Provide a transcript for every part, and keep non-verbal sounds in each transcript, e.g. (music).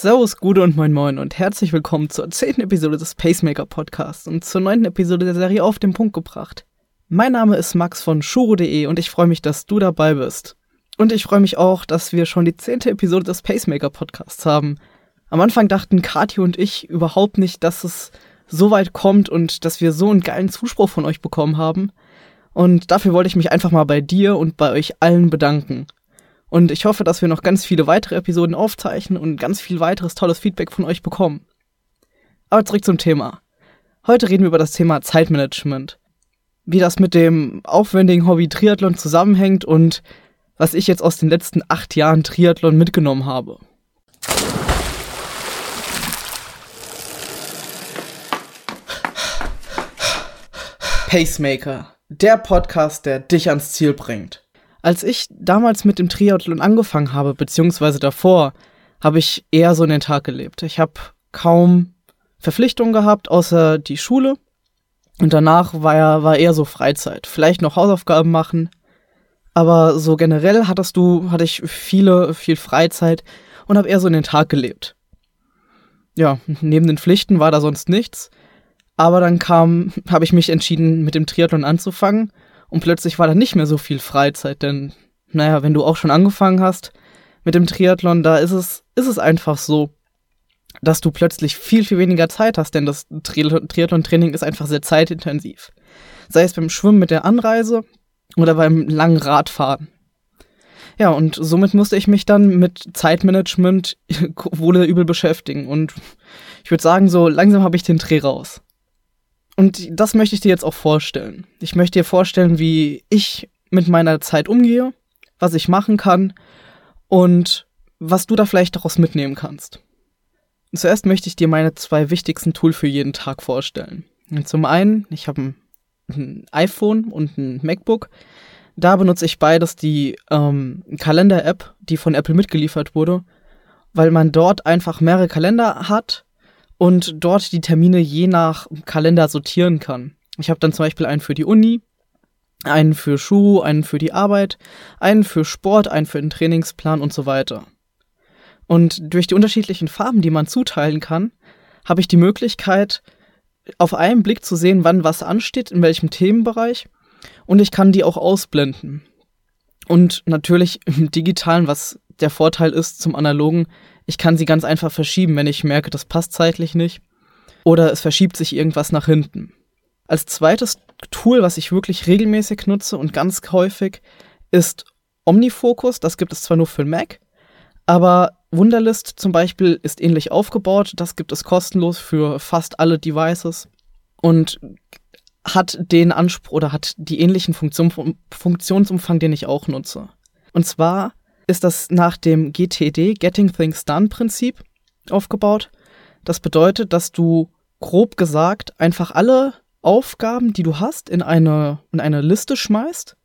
Servus, Gude und Moin Moin und herzlich willkommen zur zehnten Episode des Pacemaker Podcasts und zur neunten Episode der Serie Auf den Punkt gebracht. Mein Name ist Max von Shuro.de und ich freue mich, dass du dabei bist. Und ich freue mich auch, dass wir schon die zehnte Episode des Pacemaker Podcasts haben. Am Anfang dachten Kati und ich überhaupt nicht, dass es so weit kommt und dass wir so einen geilen Zuspruch von euch bekommen haben. Und dafür wollte ich mich einfach mal bei dir und bei euch allen bedanken. Und ich hoffe, dass wir noch ganz viele weitere Episoden aufzeichnen und ganz viel weiteres tolles Feedback von euch bekommen. Aber zurück zum Thema. Heute reden wir über das Thema Zeitmanagement. Wie das mit dem aufwendigen Hobby Triathlon zusammenhängt und was ich jetzt aus den letzten acht Jahren Triathlon mitgenommen habe. Pacemaker, der Podcast, der dich ans Ziel bringt. Als ich damals mit dem Triathlon angefangen habe, beziehungsweise davor, habe ich eher so in den Tag gelebt. Ich habe kaum Verpflichtungen gehabt, außer die Schule. Und danach war, ja, war eher so Freizeit. Vielleicht noch Hausaufgaben machen. Aber so generell hattest du, hatte ich viele, viel Freizeit und habe eher so in den Tag gelebt. Ja, neben den Pflichten war da sonst nichts. Aber dann kam, (laughs) habe ich mich entschieden, mit dem Triathlon anzufangen und plötzlich war da nicht mehr so viel Freizeit, denn, naja, wenn du auch schon angefangen hast mit dem Triathlon, da ist es, ist es einfach so, dass du plötzlich viel, viel weniger Zeit hast, denn das Triathlon-Training ist einfach sehr zeitintensiv. Sei es beim Schwimmen mit der Anreise oder beim langen Radfahren. Ja, und somit musste ich mich dann mit Zeitmanagement (laughs) wohl übel beschäftigen. Und ich würde sagen, so langsam habe ich den Dreh raus. Und das möchte ich dir jetzt auch vorstellen. Ich möchte dir vorstellen, wie ich mit meiner Zeit umgehe, was ich machen kann und was du da vielleicht daraus mitnehmen kannst. Und zuerst möchte ich dir meine zwei wichtigsten Tools für jeden Tag vorstellen. Und zum einen, ich habe ein, ein, iPhone und ein MacBook. Da benutze ich beides die ähm, Kalender-App, die von Apple mitgeliefert wurde, weil man dort einfach mehrere Kalender hat und dort die Termine je nach Kalender sortieren kann. Ich habe dann zum Beispiel einen für die Uni, einen für Schuh, einen für die Arbeit, einen für Sport, einen für den Trainingsplan und so weiter. Und durch die unterschiedlichen Farben, die man zuteilen kann, habe ich die Möglichkeit, auf einen Blick zu sehen, wann was ansteht, in welchem Themenbereich. Und ich kann die auch ausblenden. Und natürlich im digitalen, was der Vorteil ist zum analogen, ich kann sie ganz einfach verschieben, wenn ich merke, das passt zeitlich nicht. Oder es verschiebt sich irgendwas nach hinten. Als zweites Tool, was ich wirklich regelmäßig nutze und ganz häufig, ist Omnifocus. Das gibt es zwar nur für Mac, aber Wunderlist zum Beispiel ist ähnlich aufgebaut. Das gibt es kostenlos für fast alle Devices und hat den Anspruch oder hat die ähnlichen Funktion, Funktionsumfang, den ich auch nutze. Und zwar ist das nach dem GTD, Getting Things Done Prinzip aufgebaut. Das bedeutet, dass du grob gesagt einfach alle Aufgaben, die du hast, in eine, in eine Liste schmeißt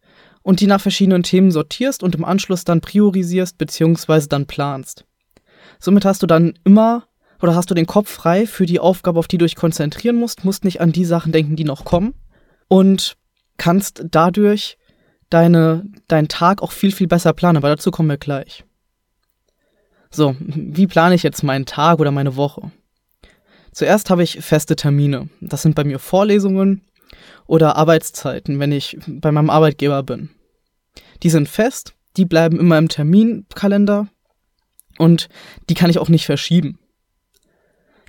und die nach verschiedenen Themen sortierst und im Anschluss dann priorisierst bzw. dann planst. Somit hast du dann immer oder hast du den Kopf frei für die Aufgabe, auf die du dich konzentrieren musst, musst nicht an die Sachen denken, die noch kommen und kannst dadurch deine, deinen Tag auch viel, viel besser planen, aber dazu kommen wir gleich. So, wie plane ich jetzt meinen Tag oder meine Woche? Zuerst habe ich feste Termine. Das sind bei mir Vorlesungen oder Arbeitszeiten, wenn ich bei meinem Arbeitgeber bin. Die sind fest, die bleiben immer im Terminkalender und die kann ich auch nicht verschieben.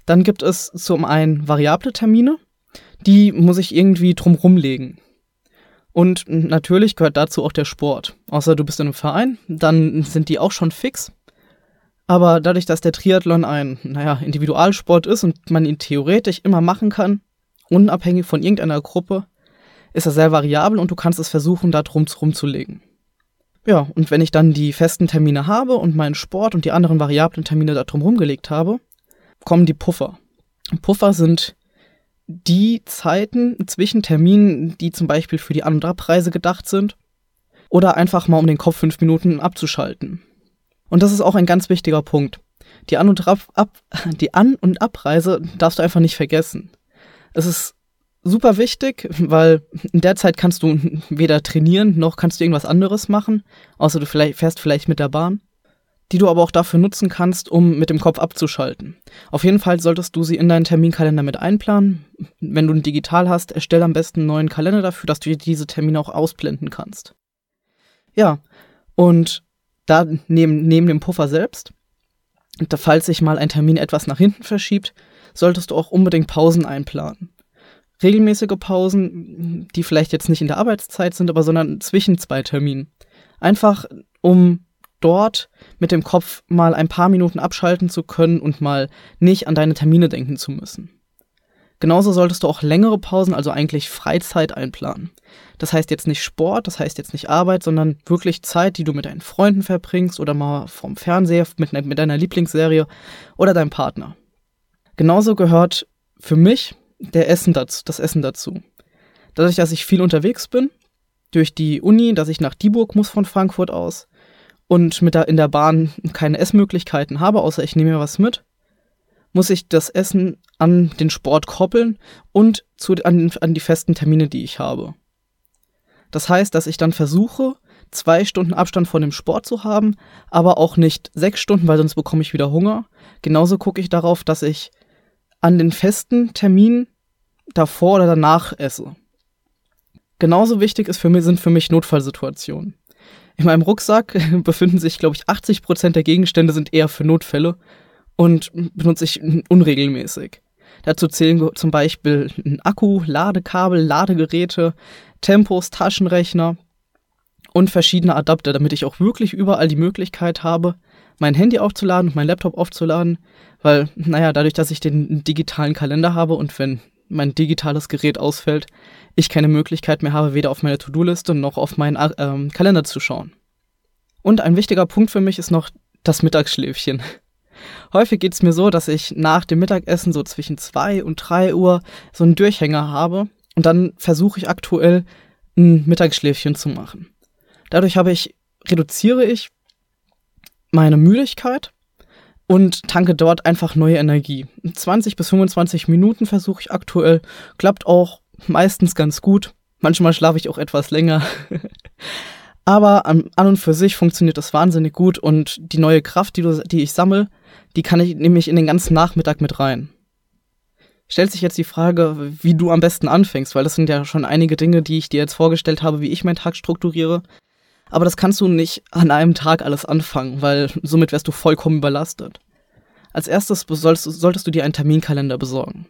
Dann gibt es zum einen variable Termine, die muss ich irgendwie drumrum legen. Und natürlich gehört dazu auch der Sport. Außer du bist in einem Verein, dann sind die auch schon fix. Aber dadurch, dass der Triathlon ein, naja, Individualsport ist und man ihn theoretisch immer machen kann, unabhängig von irgendeiner Gruppe, ist er sehr variabel und du kannst es versuchen, da drum rumzulegen. Ja, und wenn ich dann die festen Termine habe und meinen Sport und die anderen variablen Termine da drum rumgelegt habe, kommen die Puffer. Puffer sind die Zeiten zwischen Terminen, die zum Beispiel für die An- und Abreise gedacht sind, oder einfach mal um den Kopf fünf Minuten abzuschalten. Und das ist auch ein ganz wichtiger Punkt. Die An- und, Ab Ab (laughs) die An und Abreise darfst du einfach nicht vergessen. Es ist super wichtig, weil in der Zeit kannst du weder trainieren noch kannst du irgendwas anderes machen, außer du vielleicht, fährst vielleicht mit der Bahn. Die du aber auch dafür nutzen kannst, um mit dem Kopf abzuschalten. Auf jeden Fall solltest du sie in deinen Terminkalender mit einplanen. Wenn du ein Digital hast, erstell am besten einen neuen Kalender dafür, dass du diese Termine auch ausblenden kannst. Ja, und da neben, neben dem Puffer selbst, da falls sich mal ein Termin etwas nach hinten verschiebt, solltest du auch unbedingt Pausen einplanen. Regelmäßige Pausen, die vielleicht jetzt nicht in der Arbeitszeit sind, aber sondern zwischen zwei Terminen. Einfach um dort mit dem Kopf mal ein paar Minuten abschalten zu können und mal nicht an deine Termine denken zu müssen. Genauso solltest du auch längere Pausen, also eigentlich Freizeit einplanen. Das heißt jetzt nicht Sport, das heißt jetzt nicht Arbeit, sondern wirklich Zeit, die du mit deinen Freunden verbringst oder mal vom Fernseher mit, mit deiner Lieblingsserie oder deinem Partner. Genauso gehört für mich der Essen dazu, das Essen dazu. Dadurch, dass ich viel unterwegs bin, durch die Uni, dass ich nach Dieburg muss von Frankfurt aus, und mit der, in der Bahn keine Essmöglichkeiten habe, außer ich nehme mir was mit, muss ich das Essen an den Sport koppeln und zu, an, an die festen Termine, die ich habe. Das heißt, dass ich dann versuche, zwei Stunden Abstand von dem Sport zu haben, aber auch nicht sechs Stunden, weil sonst bekomme ich wieder Hunger. Genauso gucke ich darauf, dass ich an den festen Terminen davor oder danach esse. Genauso wichtig ist für mich, sind für mich Notfallsituationen. In meinem Rucksack (laughs) befinden sich, glaube ich, 80 Prozent der Gegenstände sind eher für Notfälle und benutze ich unregelmäßig. Dazu zählen zum Beispiel ein Akku, Ladekabel, Ladegeräte, Tempos, Taschenrechner und verschiedene Adapter, damit ich auch wirklich überall die Möglichkeit habe, mein Handy aufzuladen und mein Laptop aufzuladen, weil, naja, dadurch, dass ich den digitalen Kalender habe und wenn mein digitales Gerät ausfällt, ich keine Möglichkeit mehr habe, weder auf meine To-Do-Liste noch auf meinen ähm, Kalender zu schauen. Und ein wichtiger Punkt für mich ist noch das Mittagsschläfchen. (laughs) Häufig geht es mir so, dass ich nach dem Mittagessen so zwischen 2 und 3 Uhr so einen Durchhänger habe und dann versuche ich aktuell ein Mittagsschläfchen zu machen. Dadurch habe ich, reduziere ich meine Müdigkeit und tanke dort einfach neue Energie. 20 bis 25 Minuten versuche ich aktuell, klappt auch meistens ganz gut. Manchmal schlafe ich auch etwas länger. (laughs) Aber an, und für sich funktioniert das wahnsinnig gut und die neue Kraft, die, du, die ich sammle, die kann ich nämlich in den ganzen Nachmittag mit rein. Stellt sich jetzt die Frage, wie du am besten anfängst, weil das sind ja schon einige Dinge, die ich dir jetzt vorgestellt habe, wie ich meinen Tag strukturiere. Aber das kannst du nicht an einem Tag alles anfangen, weil somit wärst du vollkommen überlastet. Als erstes solltest, solltest du dir einen Terminkalender besorgen.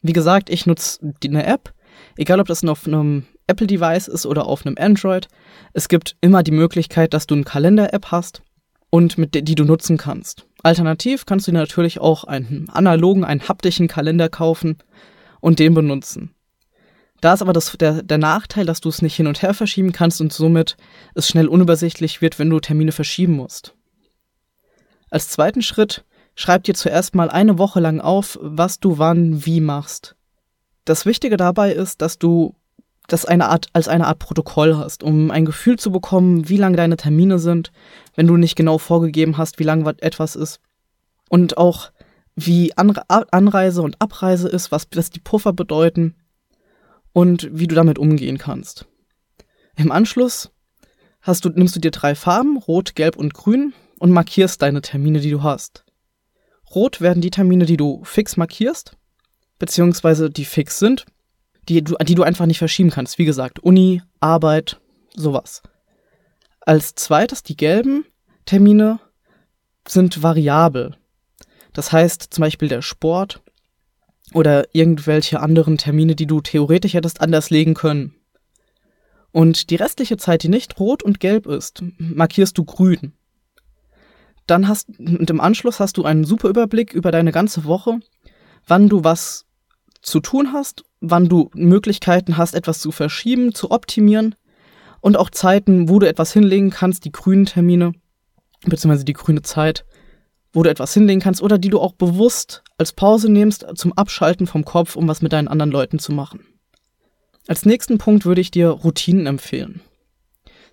Wie gesagt, ich nutze eine App, egal ob das auf einem Apple-Device ist oder auf einem Android. Es gibt immer die Möglichkeit, dass du eine Kalender-App hast und mit der, die du nutzen kannst. Alternativ kannst du natürlich auch einen analogen, einen haptischen Kalender kaufen und den benutzen. Da ist aber das, der, der Nachteil, dass du es nicht hin und her verschieben kannst und somit es schnell unübersichtlich wird, wenn du Termine verschieben musst. Als zweiten Schritt schreib dir zuerst mal eine Woche lang auf, was du wann wie machst. Das Wichtige dabei ist, dass du das eine Art, als eine Art Protokoll hast, um ein Gefühl zu bekommen, wie lang deine Termine sind, wenn du nicht genau vorgegeben hast, wie lang etwas ist. Und auch wie Anreise und Abreise ist, was, was die Puffer bedeuten und wie du damit umgehen kannst. Im Anschluss du, nimmst du dir drei Farben, Rot, Gelb und Grün, und markierst deine Termine, die du hast. Rot werden die Termine, die du fix markierst, beziehungsweise die fix sind, die du, die du einfach nicht verschieben kannst. Wie gesagt, Uni, Arbeit, sowas. Als zweites die gelben Termine sind variabel. Das heißt zum Beispiel der Sport oder irgendwelche anderen Termine, die du theoretisch hättest anders legen können. Und die restliche Zeit, die nicht rot und gelb ist, markierst du grün. Dann hast und im Anschluss hast du einen super Überblick über deine ganze Woche, wann du was zu tun hast, wann du Möglichkeiten hast, etwas zu verschieben, zu optimieren und auch Zeiten, wo du etwas hinlegen kannst, die grünen Termine, beziehungsweise die grüne Zeit, wo du etwas hinlegen kannst oder die du auch bewusst als Pause nimmst zum Abschalten vom Kopf, um was mit deinen anderen Leuten zu machen. Als nächsten Punkt würde ich dir Routinen empfehlen.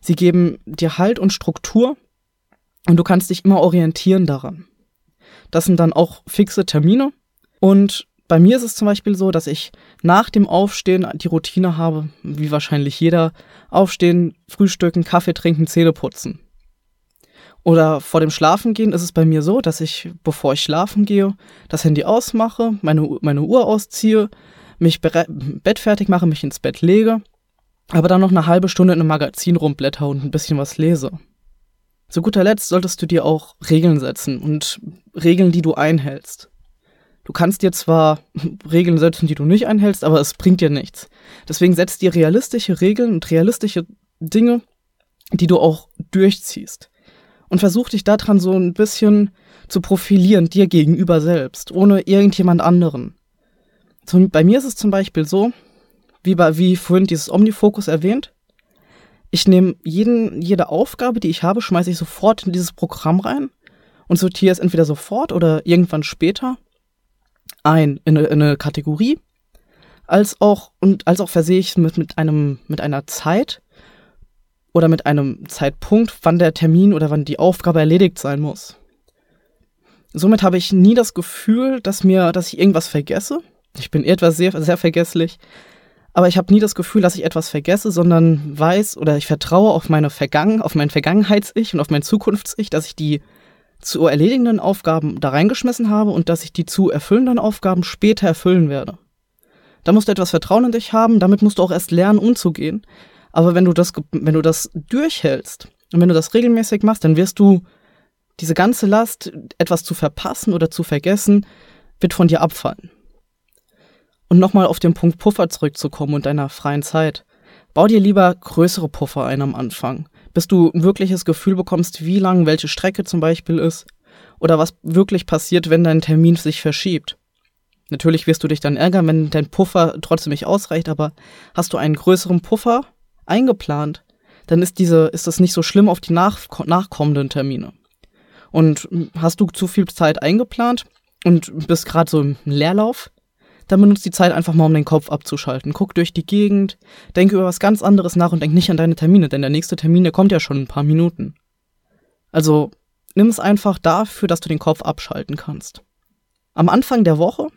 Sie geben dir Halt und Struktur und du kannst dich immer orientieren daran. Das sind dann auch fixe Termine und bei mir ist es zum Beispiel so, dass ich nach dem Aufstehen die Routine habe, wie wahrscheinlich jeder, aufstehen, frühstücken, Kaffee trinken, Zähne putzen. Oder vor dem Schlafengehen ist es bei mir so, dass ich, bevor ich schlafen gehe, das Handy ausmache, meine, meine Uhr ausziehe, mich Bett fertig mache, mich ins Bett lege, aber dann noch eine halbe Stunde in einem Magazin rumblätter und ein bisschen was lese. Zu guter Letzt solltest du dir auch Regeln setzen und Regeln, die du einhältst. Du kannst dir zwar (laughs) Regeln setzen, die du nicht einhältst, aber es bringt dir nichts. Deswegen setz dir realistische Regeln und realistische Dinge, die du auch durchziehst und versuch dich daran so ein bisschen zu profilieren, dir gegenüber selbst, ohne irgendjemand anderen. So, bei mir ist es zum Beispiel so, wie, bei, wie vorhin dieses Omnifocus erwähnt, ich nehme jeden, jede Aufgabe, die ich habe, schmeiße ich sofort in dieses Programm rein und sortiere es entweder sofort oder irgendwann später ein in eine, in eine Kategorie, als auch und als auch versehe ich es mit, mit einem mit einer Zeit, oder mit einem Zeitpunkt, wann der Termin oder wann die Aufgabe erledigt sein muss. Somit habe ich nie das Gefühl, dass mir, dass ich irgendwas vergesse. Ich bin etwas sehr, sehr vergesslich. Aber ich habe nie das Gefühl, dass ich etwas vergesse, sondern weiß oder ich vertraue auf meine Vergangen, auf mein Vergangenheits-Ich und auf mein Zukunfts-Ich, dass ich die zu erledigenden Aufgaben da reingeschmissen habe und dass ich die zu erfüllenden Aufgaben später erfüllen werde. Da musst du etwas Vertrauen in dich haben, damit musst du auch erst lernen, umzugehen. Aber wenn du das, wenn du das durchhältst und wenn du das regelmäßig machst, dann wirst du diese ganze Last, etwas zu verpassen oder zu vergessen, wird von dir abfallen. Und nochmal auf den Punkt Puffer zurückzukommen und deiner freien Zeit. Bau dir lieber größere Puffer ein am Anfang, bis du ein wirkliches Gefühl bekommst, wie lang welche Strecke zum Beispiel ist oder was wirklich passiert, wenn dein Termin sich verschiebt. Natürlich wirst du dich dann ärgern, wenn dein Puffer trotzdem nicht ausreicht, aber hast du einen größeren Puffer, eingeplant, dann ist diese, ist das nicht so schlimm auf die nach, nachkommenden Termine. Und hast du zu viel Zeit eingeplant und bist gerade so im Leerlauf, dann benutzt die Zeit einfach mal, um den Kopf abzuschalten. Guck durch die Gegend, denke über was ganz anderes nach und denk nicht an deine Termine, denn der nächste Termin, der kommt ja schon in ein paar Minuten. Also nimm es einfach dafür, dass du den Kopf abschalten kannst. Am Anfang der Woche,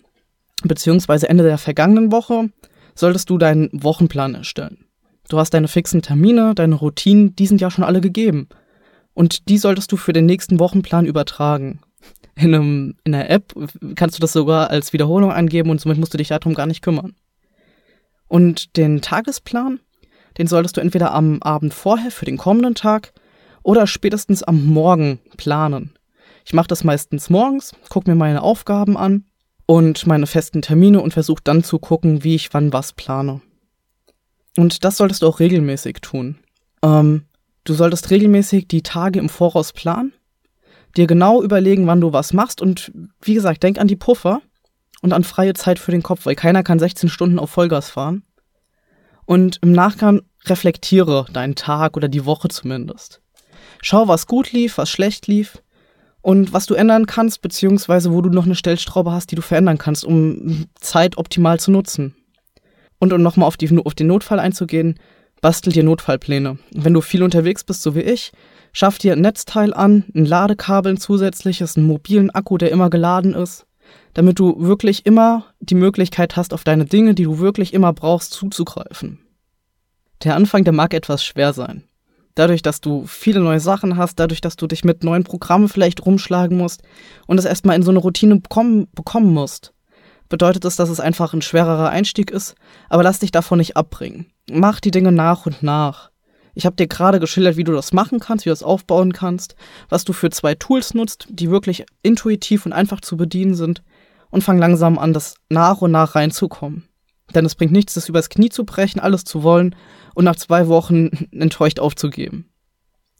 beziehungsweise Ende der vergangenen Woche, solltest du deinen Wochenplan erstellen. Du hast deine fixen Termine, deine Routinen, die sind ja schon alle gegeben. Und die solltest du für den nächsten Wochenplan übertragen. In, einem, in einer App kannst du das sogar als Wiederholung angeben und somit musst du dich darum gar nicht kümmern. Und den Tagesplan, den solltest du entweder am Abend vorher für den kommenden Tag oder spätestens am Morgen planen. Ich mache das meistens morgens, gucke mir meine Aufgaben an und meine festen Termine und versuche dann zu gucken, wie ich wann was plane. Und das solltest du auch regelmäßig tun. Ähm, du solltest regelmäßig die Tage im Voraus planen, dir genau überlegen, wann du was machst und wie gesagt, denk an die Puffer und an freie Zeit für den Kopf, weil keiner kann 16 Stunden auf Vollgas fahren. Und im Nachgang reflektiere deinen Tag oder die Woche zumindest. Schau, was gut lief, was schlecht lief und was du ändern kannst, beziehungsweise wo du noch eine Stellstraube hast, die du verändern kannst, um Zeit optimal zu nutzen. Und um nochmal auf, auf den Notfall einzugehen, bastel dir Notfallpläne. Wenn du viel unterwegs bist, so wie ich, schaff dir ein Netzteil an, ein Ladekabel, ein zusätzliches, einen mobilen Akku, der immer geladen ist, damit du wirklich immer die Möglichkeit hast, auf deine Dinge, die du wirklich immer brauchst, zuzugreifen. Der Anfang, der mag etwas schwer sein. Dadurch, dass du viele neue Sachen hast, dadurch, dass du dich mit neuen Programmen vielleicht rumschlagen musst und es erstmal in so eine Routine bekommen, bekommen musst bedeutet es, dass es einfach ein schwererer Einstieg ist, aber lass dich davon nicht abbringen. Mach die Dinge nach und nach. Ich habe dir gerade geschildert, wie du das machen kannst, wie du das aufbauen kannst, was du für zwei Tools nutzt, die wirklich intuitiv und einfach zu bedienen sind und fang langsam an, das nach und nach reinzukommen. Denn es bringt nichts, das übers Knie zu brechen, alles zu wollen und nach zwei Wochen (laughs) enttäuscht aufzugeben.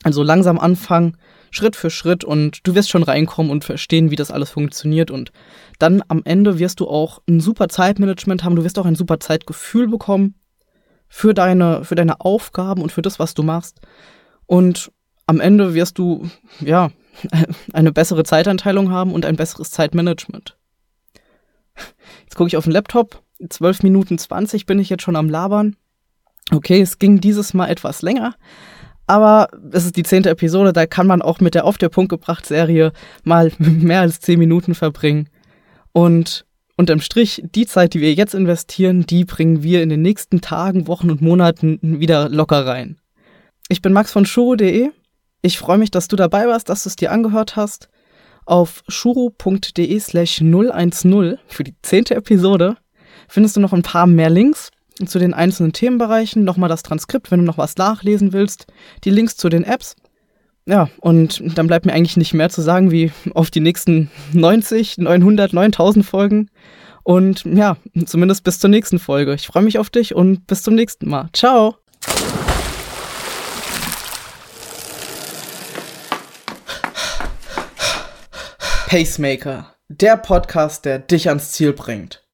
Also langsam anfangen, Schritt für Schritt und du wirst schon reinkommen und verstehen, wie das alles funktioniert und dann am Ende wirst du auch ein super Zeitmanagement haben, du wirst auch ein super Zeitgefühl bekommen für deine, für deine Aufgaben und für das, was du machst. Und am Ende wirst du, ja, (laughs) eine bessere Zeitanteilung haben und ein besseres Zeitmanagement. Jetzt gucke ich auf den Laptop. 12 Minuten 20 bin ich jetzt schon am Labern. Okay, es ging dieses Mal etwas länger, aber es ist die zehnte Episode, da kann man auch mit der Auf der Punkt gebracht Serie mal (laughs) mehr als zehn Minuten verbringen. Und unterm Strich, die Zeit, die wir jetzt investieren, die bringen wir in den nächsten Tagen, Wochen und Monaten wieder locker rein. Ich bin Max von Shuro.de Ich freue mich, dass du dabei warst, dass du es dir angehört hast. Auf shuro.de slash 010 für die zehnte Episode findest du noch ein paar mehr Links zu den einzelnen Themenbereichen, nochmal das Transkript, wenn du noch was nachlesen willst, die Links zu den Apps. Ja, und dann bleibt mir eigentlich nicht mehr zu sagen, wie auf die nächsten 90, 900, 9000 Folgen. Und ja, zumindest bis zur nächsten Folge. Ich freue mich auf dich und bis zum nächsten Mal. Ciao! Pacemaker, der Podcast, der dich ans Ziel bringt.